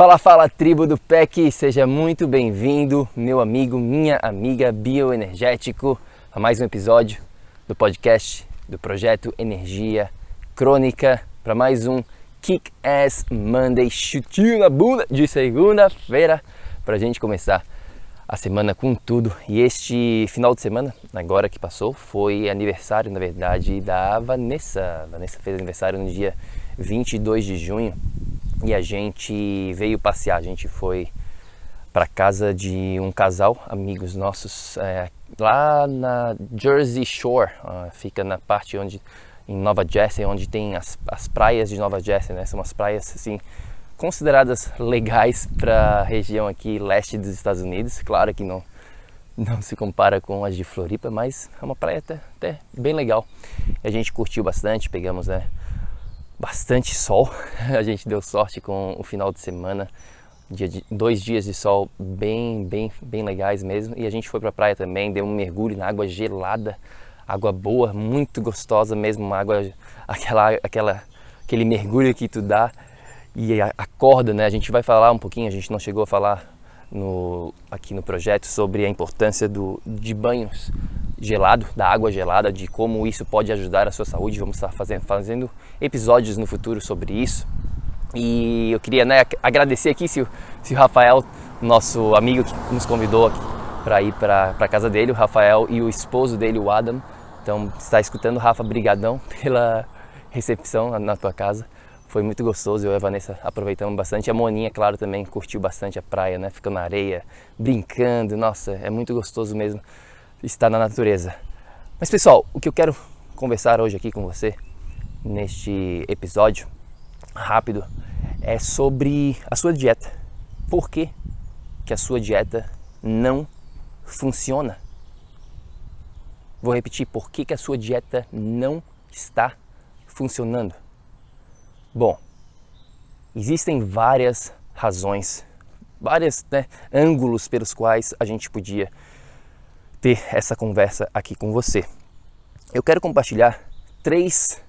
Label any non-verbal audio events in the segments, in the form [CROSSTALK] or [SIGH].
Fala, fala tribo do PEC, seja muito bem-vindo, meu amigo, minha amiga bioenergético, a mais um episódio do podcast do projeto Energia Crônica, para mais um Kick Ass Monday, chutinho na bunda de segunda-feira, para a gente começar a semana com tudo. E este final de semana, agora que passou, foi aniversário, na verdade, da Vanessa. A Vanessa fez aniversário no dia 22 de junho e a gente veio passear. A gente foi para casa de um casal, amigos nossos, é, lá na Jersey Shore, uh, fica na parte onde em Nova Jersey, onde tem as, as praias de Nova Jersey, né? São umas praias assim consideradas legais para a região aqui leste dos Estados Unidos. Claro que não não se compara com as de Floripa, mas é uma praia até, até bem legal. A gente curtiu bastante, pegamos né, bastante sol. [LAUGHS] A gente deu sorte com o final de semana, dia de, dois dias de sol bem, bem, bem legais mesmo. E a gente foi para a praia também, deu um mergulho na água gelada, água boa, muito gostosa mesmo, uma água, [LAUGHS] aquela, aquela, aquele mergulho que tu dá e acorda, né? A gente vai falar um pouquinho, a gente não chegou a falar no, aqui no projeto sobre a importância do, de banhos gelado, da água gelada, de como isso pode ajudar a sua saúde. Vamos estar fazendo, fazendo episódios no futuro sobre isso. E eu queria né, agradecer aqui se, se o Rafael, nosso amigo que nos convidou para ir para a casa dele, o Rafael e o esposo dele, o Adam. Então, está escutando, Rafa, brigadão pela recepção na tua casa. Foi muito gostoso, eu e a Vanessa aproveitamos bastante. A Moninha, claro, também curtiu bastante a praia, né? Ficou na areia, brincando. Nossa, é muito gostoso mesmo estar na natureza. Mas pessoal, o que eu quero conversar hoje aqui com você, neste episódio rápido, é sobre a sua dieta. Por que, que a sua dieta não funciona? Vou repetir, por que, que a sua dieta não está funcionando? Bom, existem várias razões, vários né, ângulos pelos quais a gente podia ter essa conversa aqui com você. Eu quero compartilhar três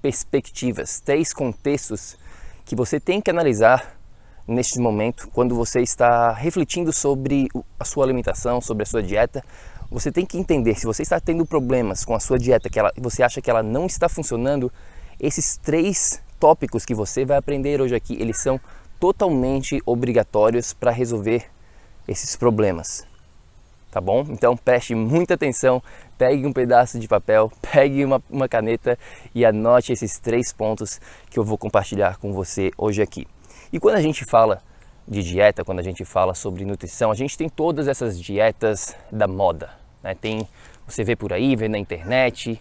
perspectivas, três contextos que você tem que analisar neste momento, quando você está refletindo sobre a sua alimentação, sobre a sua dieta, você tem que entender se você está tendo problemas com a sua dieta, que ela, você acha que ela não está funcionando, esses três tópicos que você vai aprender hoje aqui, eles são totalmente obrigatórios para resolver esses problemas. Tá bom? Então preste muita atenção, pegue um pedaço de papel, [LAUGHS] pegue uma, uma caneta e anote esses três pontos que eu vou compartilhar com você hoje aqui. E quando a gente fala de dieta, quando a gente fala sobre nutrição, a gente tem todas essas dietas da moda. Né? Tem, você vê por aí, vê na internet,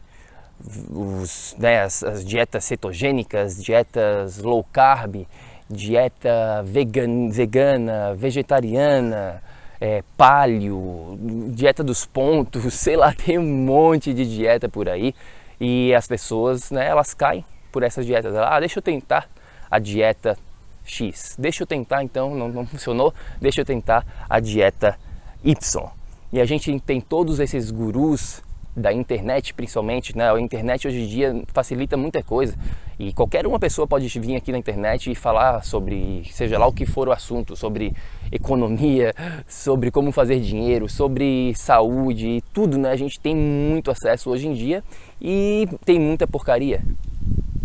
os, né, as, as, dietas cetogênicas, dietas low carb, dieta vegan, vegana, vegetariana, é, paleo, dieta dos pontos, [LAUGHS] sei lá, tem um monte de dieta por aí e as pessoas, né, elas caem por essas dietas. Ah, deixa eu tentar a dieta X, deixa eu tentar então, não, não funcionou, deixa eu tentar a dieta Y. E a gente tem todos esses gurus da internet, principalmente, né? A internet hoje em dia facilita muita coisa e qualquer uma pessoa pode vir aqui na internet e falar sobre, seja lá o que for o assunto, sobre economia, [LAUGHS] sobre como fazer dinheiro, sobre saúde, tudo, né? A gente tem muito acesso hoje em dia e tem muita porcaria,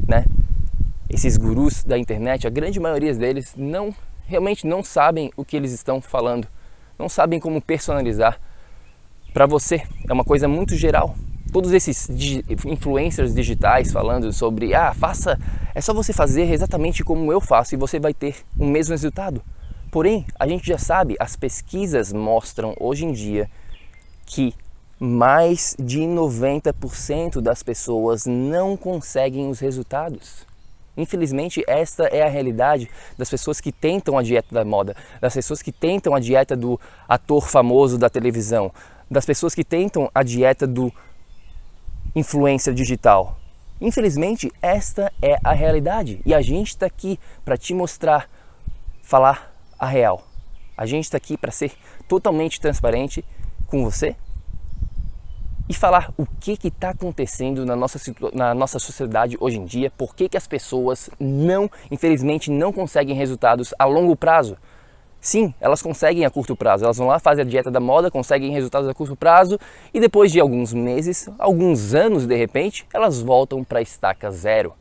né? Esses gurus da internet, a grande maioria deles não realmente não sabem o que eles estão falando, não sabem como personalizar para você. É uma coisa muito geral. Todos esses influencers digitais falando sobre, ah, faça, é só você fazer exatamente como eu faço e você vai ter o mesmo resultado. Porém, a gente já sabe, as pesquisas mostram hoje em dia que mais de 90% das pessoas não conseguem os resultados. Infelizmente, esta é a realidade das pessoas que tentam a dieta da moda, das pessoas que tentam a dieta do ator famoso da televisão, das pessoas que tentam a dieta do influencer digital. Infelizmente, esta é a realidade e a gente está aqui para te mostrar, falar a real. A gente está aqui para ser totalmente transparente com você e falar o que está acontecendo na nossa, na nossa sociedade hoje em dia, por que, que as pessoas não, infelizmente, não conseguem resultados a longo prazo. Sim, elas conseguem a curto prazo. Elas vão lá, fazem a dieta da moda, conseguem resultados a curto prazo e depois de alguns meses, alguns anos de repente, elas voltam para a estaca zero.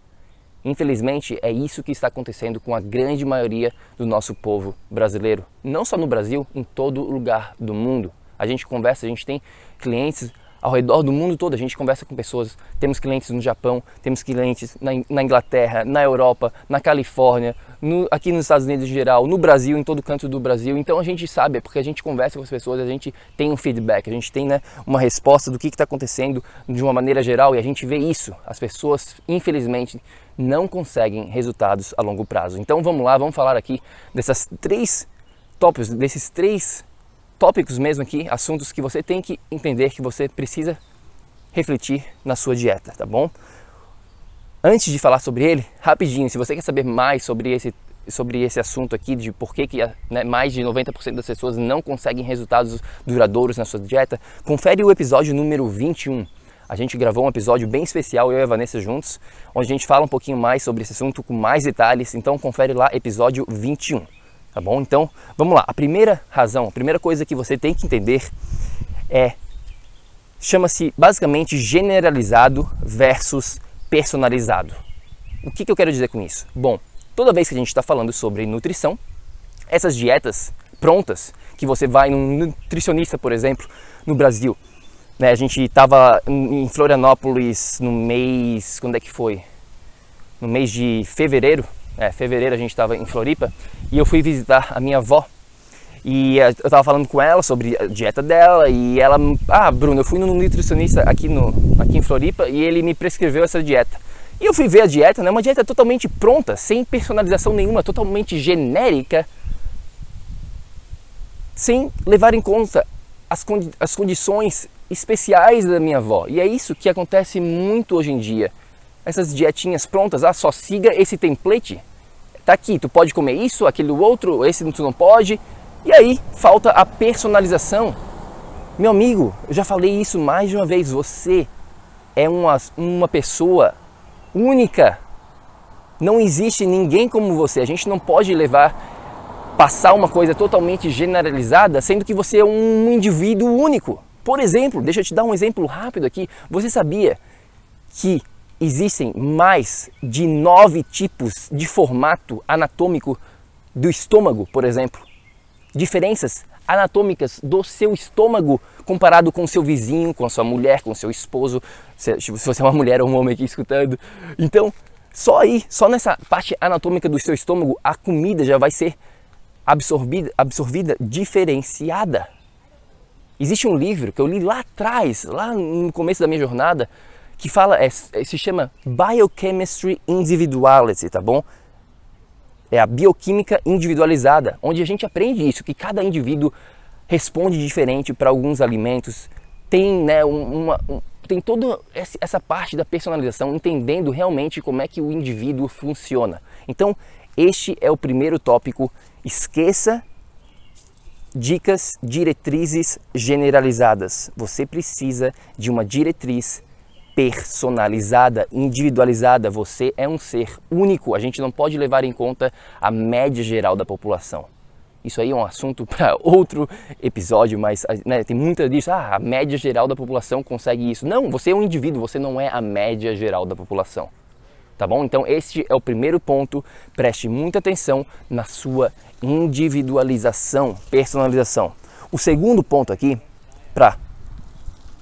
Infelizmente, é isso que está acontecendo com a grande maioria do nosso povo brasileiro. Não só no Brasil, em todo lugar do mundo. A gente conversa, a gente tem clientes ao redor do mundo todo. A gente conversa com pessoas, temos clientes no Japão, temos clientes na, Inglaterra, na Europa, na Califórnia, no, aqui nos Estados Unidos em geral, no Brasil, em todo canto do Brasil. Então a gente sabe, é porque a gente conversa com as pessoas, a gente tem um feedback, a gente tem né, uma resposta do que está acontecendo de uma maneira geral e a gente vê isso. As pessoas, infelizmente, não conseguem resultados a longo prazo. Então vamos lá, vamos falar aqui dessas três tópicos, desses três tópicos mesmo aqui, assuntos que você tem que entender que você precisa refletir na sua dieta, tá bom? Antes de falar sobre ele, rapidinho, se você quer saber mais sobre esse, sobre esse assunto aqui, de por que, que né, mais de 90% das pessoas não conseguem resultados duradouros na sua dieta, confere o episódio número 21. A gente gravou um episódio bem especial, eu e a Vanessa juntos, onde a gente fala um pouquinho mais sobre esse assunto com mais detalhes, então confere lá episódio 21 tá bom? Então, vamos lá. A primeira razão, a primeira coisa que você tem que entender é chama-se basicamente generalizado versus personalizado. O que, que eu quero dizer com isso? Bom, toda vez que a gente está falando sobre nutrição, essas dietas prontas que você vai num nutricionista, por exemplo, no Brasil, né? A gente estava em Florianópolis no mês, quando é que foi? No mês de fevereiro é, fevereiro a gente estava em Floripa e eu fui visitar a minha avó e eu estava falando com ela sobre a dieta dela e ela, ah, Bruno, eu fui no nutricionista aqui no aqui em Floripa e ele me prescreveu essa dieta. E eu fui ver a dieta, né, uma dieta totalmente pronta, sem personalização nenhuma, totalmente genérica, sem levar em conta as, condi as condições especiais da minha avó. E é isso que acontece muito hoje em dia essas dietinhas prontas, ah, só siga esse template. Tá aqui, tu pode comer isso, aquele outro, esse tu não pode. E aí falta a personalização. Meu amigo, eu já falei isso mais de uma vez, você é uma, uma pessoa única. Não existe ninguém como você. A gente não pode levar passar uma coisa totalmente generalizada, sendo que você é um indivíduo único. Por exemplo, deixa eu te dar um exemplo rápido aqui. Você sabia que existem mais de nove tipos de formato anatômico do estômago, por exemplo. Diferenças anatômicas do seu estômago comparado com seu vizinho, com a sua mulher, com seu esposo, se, você é uma mulher ou um homem aqui escutando. Então, só aí, só nessa parte anatômica do seu estômago, a comida já vai ser absorvida, absorvida diferenciada. Existe um livro que eu li lá atrás, lá no começo da minha jornada, que fala, é, é, se chama Biochemistry Individuality, tá bom? É a bioquímica individualizada, onde a gente aprende isso, que cada indivíduo responde diferente para alguns alimentos, tem, né, uma, um, tem toda essa parte da personalização, entendendo realmente como é que o indivíduo funciona. Então, este é o primeiro tópico. Esqueça dicas, diretrizes generalizadas. Você precisa de uma diretriz personalizada, individualizada. Você é um ser único. A gente não pode levar em conta a média geral da população. Isso aí é um assunto [LAUGHS] para outro episódio, mas né, tem muita disso. Ah, a média geral da população consegue isso. Não, você é um indivíduo, você não é a média geral da população. Tá bom? Então, este é o primeiro ponto. Preste muita atenção na sua individualização, personalização. O segundo ponto aqui, para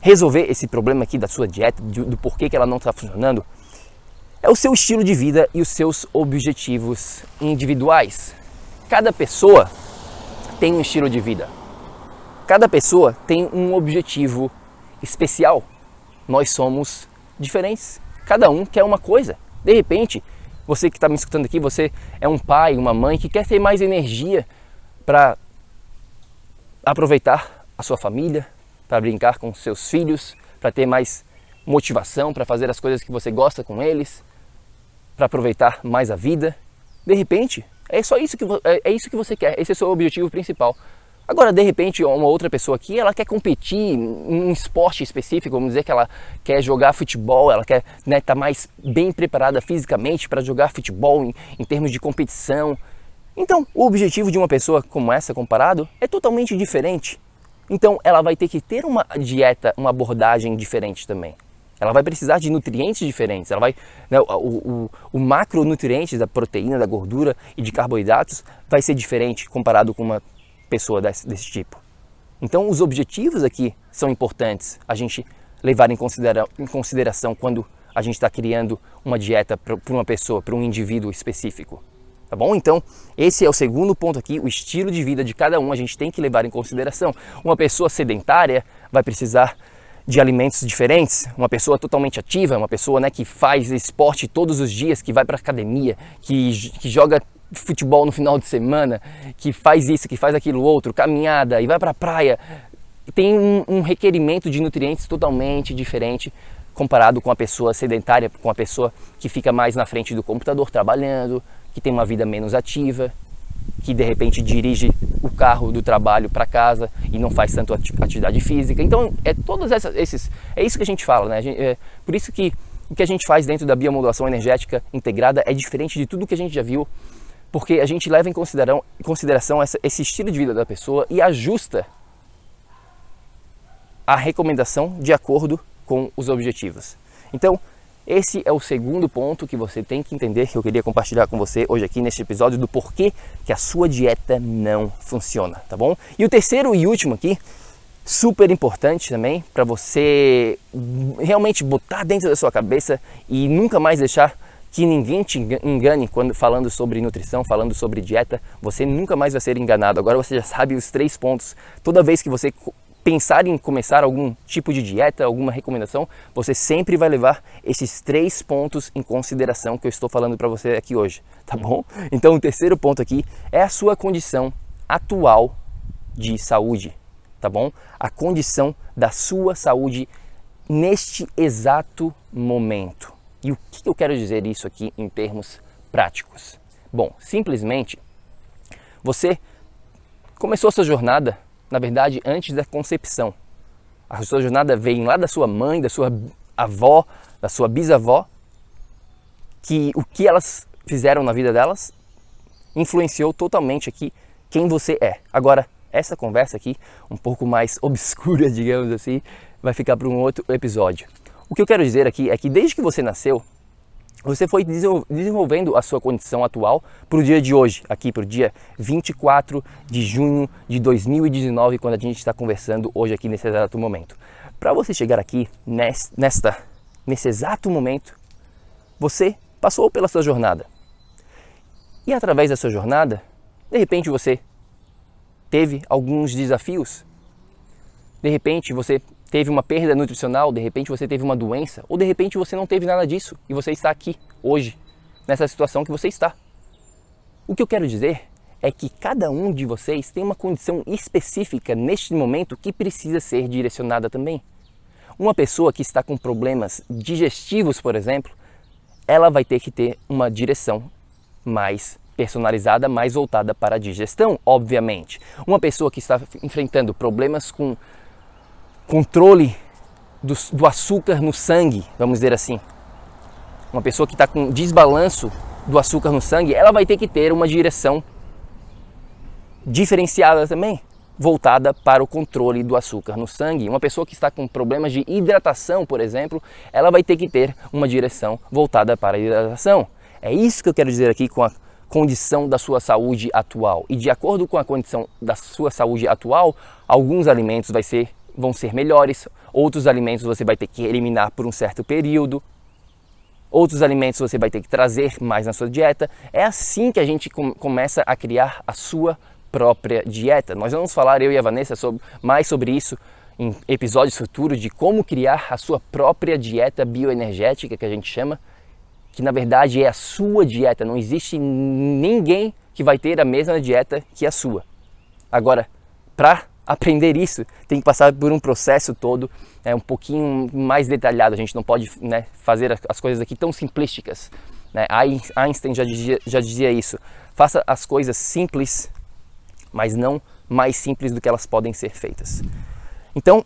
resolver esse problema aqui da sua dieta, do, do porquê que ela não está funcionando, é o seu estilo de vida e os seus objetivos individuais. Cada pessoa tem um estilo de vida. Cada pessoa tem um objetivo especial. Nós somos diferentes. Cada um quer uma coisa. De repente, você que está me escutando aqui, você é um pai, uma mãe que quer ter mais energia para aproveitar a sua família, para brincar com seus filhos, para ter mais motivação para fazer as coisas que você gosta com eles, para aproveitar mais a vida. De repente, é só isso que é, é isso que você quer. Esse é o seu objetivo principal. Agora, de repente, uma outra pessoa aqui, ela quer competir em um esporte específico, vamos dizer que ela quer jogar futebol, ela quer estar né, tá mais bem preparada fisicamente para jogar futebol em, em termos de competição. Então, o objetivo de uma pessoa como essa, comparado, é totalmente diferente. Então, ela vai ter que ter uma dieta, uma abordagem diferente também. Ela vai precisar de nutrientes diferentes. Ela vai, né, o, o, o da proteína, da gordura e de carboidratos vai ser diferente comparado com uma pessoa desse, desse tipo. Então, os objetivos aqui são importantes a gente levar em, considera em consideração quando a gente está criando uma dieta para uma pessoa, para um indivíduo específico. Tá bom? Então, esse é o segundo ponto aqui, o estilo de vida de cada um a gente tem que levar em consideração. Uma pessoa sedentária vai precisar de alimentos diferentes, uma pessoa totalmente ativa, uma pessoa né, que faz esporte todos os dias, que vai para academia, que, que joga futebol no final de semana, que faz isso, que faz aquilo outro, caminhada e vai para a praia, tem um, um, requerimento de nutrientes totalmente diferente comparado com a pessoa sedentária, com a pessoa que fica mais na frente do computador trabalhando, que tem uma vida menos ativa, que de repente dirige o carro do trabalho para casa e não faz tanto atividade física. Então é todos esses, é isso que a gente fala, né? Gente, é, por isso que o que a gente faz dentro da biomodulação energética integrada é diferente de tudo que a gente já viu porque a gente leva em consideração, consideração essa, esse estilo de vida da pessoa e ajusta a recomendação de acordo com os objetivos. Então, esse é o segundo ponto que você tem que entender que eu queria compartilhar com você hoje aqui neste episódio do porquê que a sua dieta não funciona, tá bom? E o terceiro e último aqui, super importante também para você realmente botar dentro da sua cabeça e nunca mais deixar que ninguém te engane quando falando sobre nutrição, falando sobre dieta, você nunca mais vai ser enganado. Agora você já sabe os três pontos. Toda vez que você pensar em começar algum tipo de dieta, alguma recomendação, você sempre vai levar esses três pontos em consideração que eu estou falando para você aqui hoje, tá bom? Então o terceiro ponto aqui é a sua condição atual de saúde, tá bom? A condição da sua saúde neste exato momento. E o que eu quero dizer isso aqui em termos práticos? Bom, simplesmente você começou sua jornada, na verdade, antes da concepção. A sua jornada veio lá da sua mãe, da sua avó, da sua bisavó, que o que elas fizeram na vida delas influenciou totalmente aqui quem você é. Agora, essa conversa aqui, um pouco mais [LAUGHS] obscura, digamos assim, vai ficar para um outro episódio. O que eu quero dizer aqui é que desde que você nasceu, você foi desenvolvendo a sua condição atual para o dia de hoje, aqui para o dia 24 de junho de 2019, quando a gente está conversando hoje aqui nesse exato momento. Para você chegar aqui nesta, nesse exato momento, você passou pela sua jornada. E através da sua jornada, de repente você teve alguns desafios. De repente você teve uma perda nutricional, de repente você teve uma doença, ou de repente você não teve nada disso e você está aqui hoje, nessa situação que você está. O que eu quero dizer é que cada um de vocês tem uma condição específica neste momento que precisa ser direcionada também. Uma pessoa que está com problemas digestivos, por exemplo, ela vai ter que ter uma direção mais personalizada, mais voltada para a digestão, obviamente. Uma pessoa que está enfrentando problemas com controle do, do açúcar no sangue, vamos dizer assim, uma pessoa que está com desbalanço do açúcar no sangue, ela vai ter que ter uma direção diferenciada também, voltada para o controle do açúcar no sangue. Uma pessoa que está com problemas de hidratação, por exemplo, ela vai ter que ter uma direção voltada para a hidratação. É isso que eu quero dizer aqui com a condição da sua saúde atual. E de acordo com a condição da sua saúde atual, alguns alimentos vai ser, vão ser melhores, outros alimentos você vai ter que eliminar por um certo período, outros alimentos você vai ter que trazer mais na sua dieta. É assim que a gente com, começa a criar a sua própria dieta. Nós vamos falar, eu e a Vanessa, sobre, mais sobre isso em episódios futuros de como criar a sua própria dieta bioenergética, que a gente chama que na verdade é a sua dieta, não existe ninguém que vai ter a mesma dieta que a sua. Agora, para aprender isso, tem que passar por um processo todo é, um pouquinho mais detalhado. A gente não pode né, fazer as coisas aqui tão simplísticas. Né? Einstein já dizia, já dizia isso. Faça as coisas simples, mas não mais simples do que elas podem ser feitas. Então,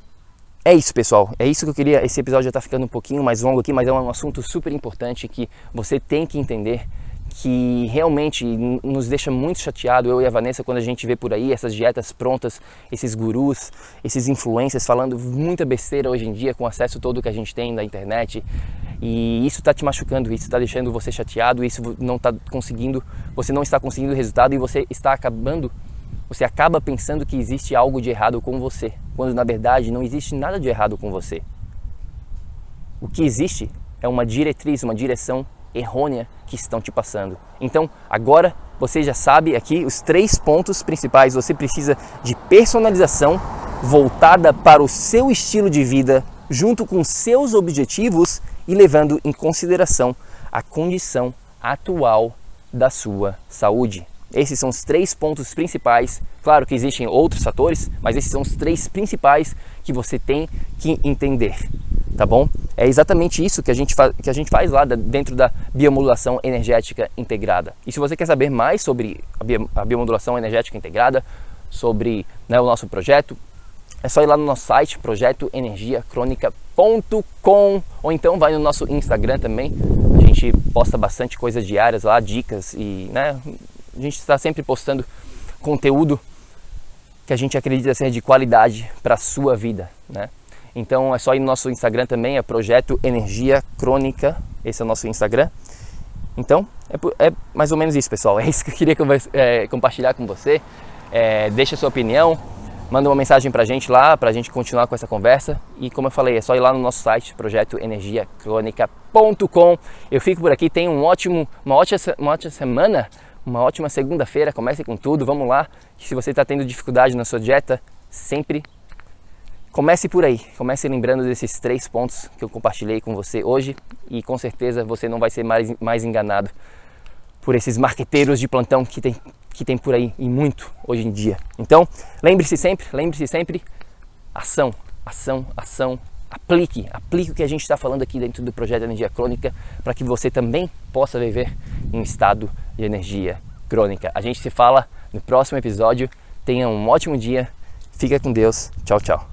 é isso, pessoal. É isso que eu queria. Esse episódio já está ficando um pouquinho mais longo aqui, mas é um assunto super importante que você tem que entender que realmente nos deixa muito chateado, eu e a Vanessa, quando a gente vê por aí essas dietas prontas, esses gurus, esses influencers falando muita besteira hoje em dia com o acesso todo que a gente tem na internet. E isso está te machucando, isso está deixando você chateado, isso não está conseguindo, você não está conseguindo resultado e você está acabando você acaba pensando que existe algo de errado com você, quando na verdade não existe nada de errado com você. O que existe é uma diretriz, uma direção errônea que estão te passando. Então, agora você já sabe aqui os três pontos principais. Você precisa de personalização voltada para o seu estilo de vida, junto com seus objetivos e levando em consideração a condição atual da sua saúde. Esses são os três pontos principais. Claro que existem outros fatores, mas esses são os três principais que você tem que entender, tá bom? É exatamente isso que a gente, que a gente faz lá dentro da biomodulação energética integrada. E se você quer saber mais sobre a, bio, a biomodulação energética integrada, sobre né, o nosso projeto, é só ir lá no nosso site, projetoenergiacronica.com ou então vai no nosso Instagram também. A gente posta bastante coisas diárias lá, dicas e né, a gente está sempre postando conteúdo que a gente acredita ser de qualidade para a sua vida, né? Então é só ir no nosso Instagram também, é Projeto Energia Crônica, esse é o nosso Instagram. Então é, é mais ou menos isso, pessoal. [LAUGHS] É isso que eu queria é, compartilhar com você. É, deixa a sua opinião, manda uma mensagem pra gente lá, pra gente continuar com essa conversa. E como eu falei, é só ir lá no nosso site, projetoenergiacronica.com. Eu fico por aqui, tenha um ótimo, uma, ótima, uma ótima semana uma ótima segunda-feira, comece com tudo, vamos lá. Se você está tendo dificuldade na sua dieta, sempre comece por aí. Comece lembrando desses três pontos que eu compartilhei com você hoje e com certeza você não vai ser mais, mais enganado por esses marqueteiros de plantão que tem, que tem por aí e muito hoje em dia. Então, lembre-se sempre, lembre-se sempre, ação, ação, ação, aplique, aplique o que a gente está falando aqui dentro do projeto Energia Crônica para que você também possa viver em um estado de energia crônica. A gente se fala no próximo episódio. Tenha um ótimo dia. Fica com Deus. Tchau, tchau.